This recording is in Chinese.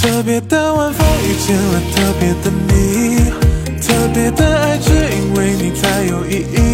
特别的晚风遇见了特别的你特别的爱只因为你才有意义。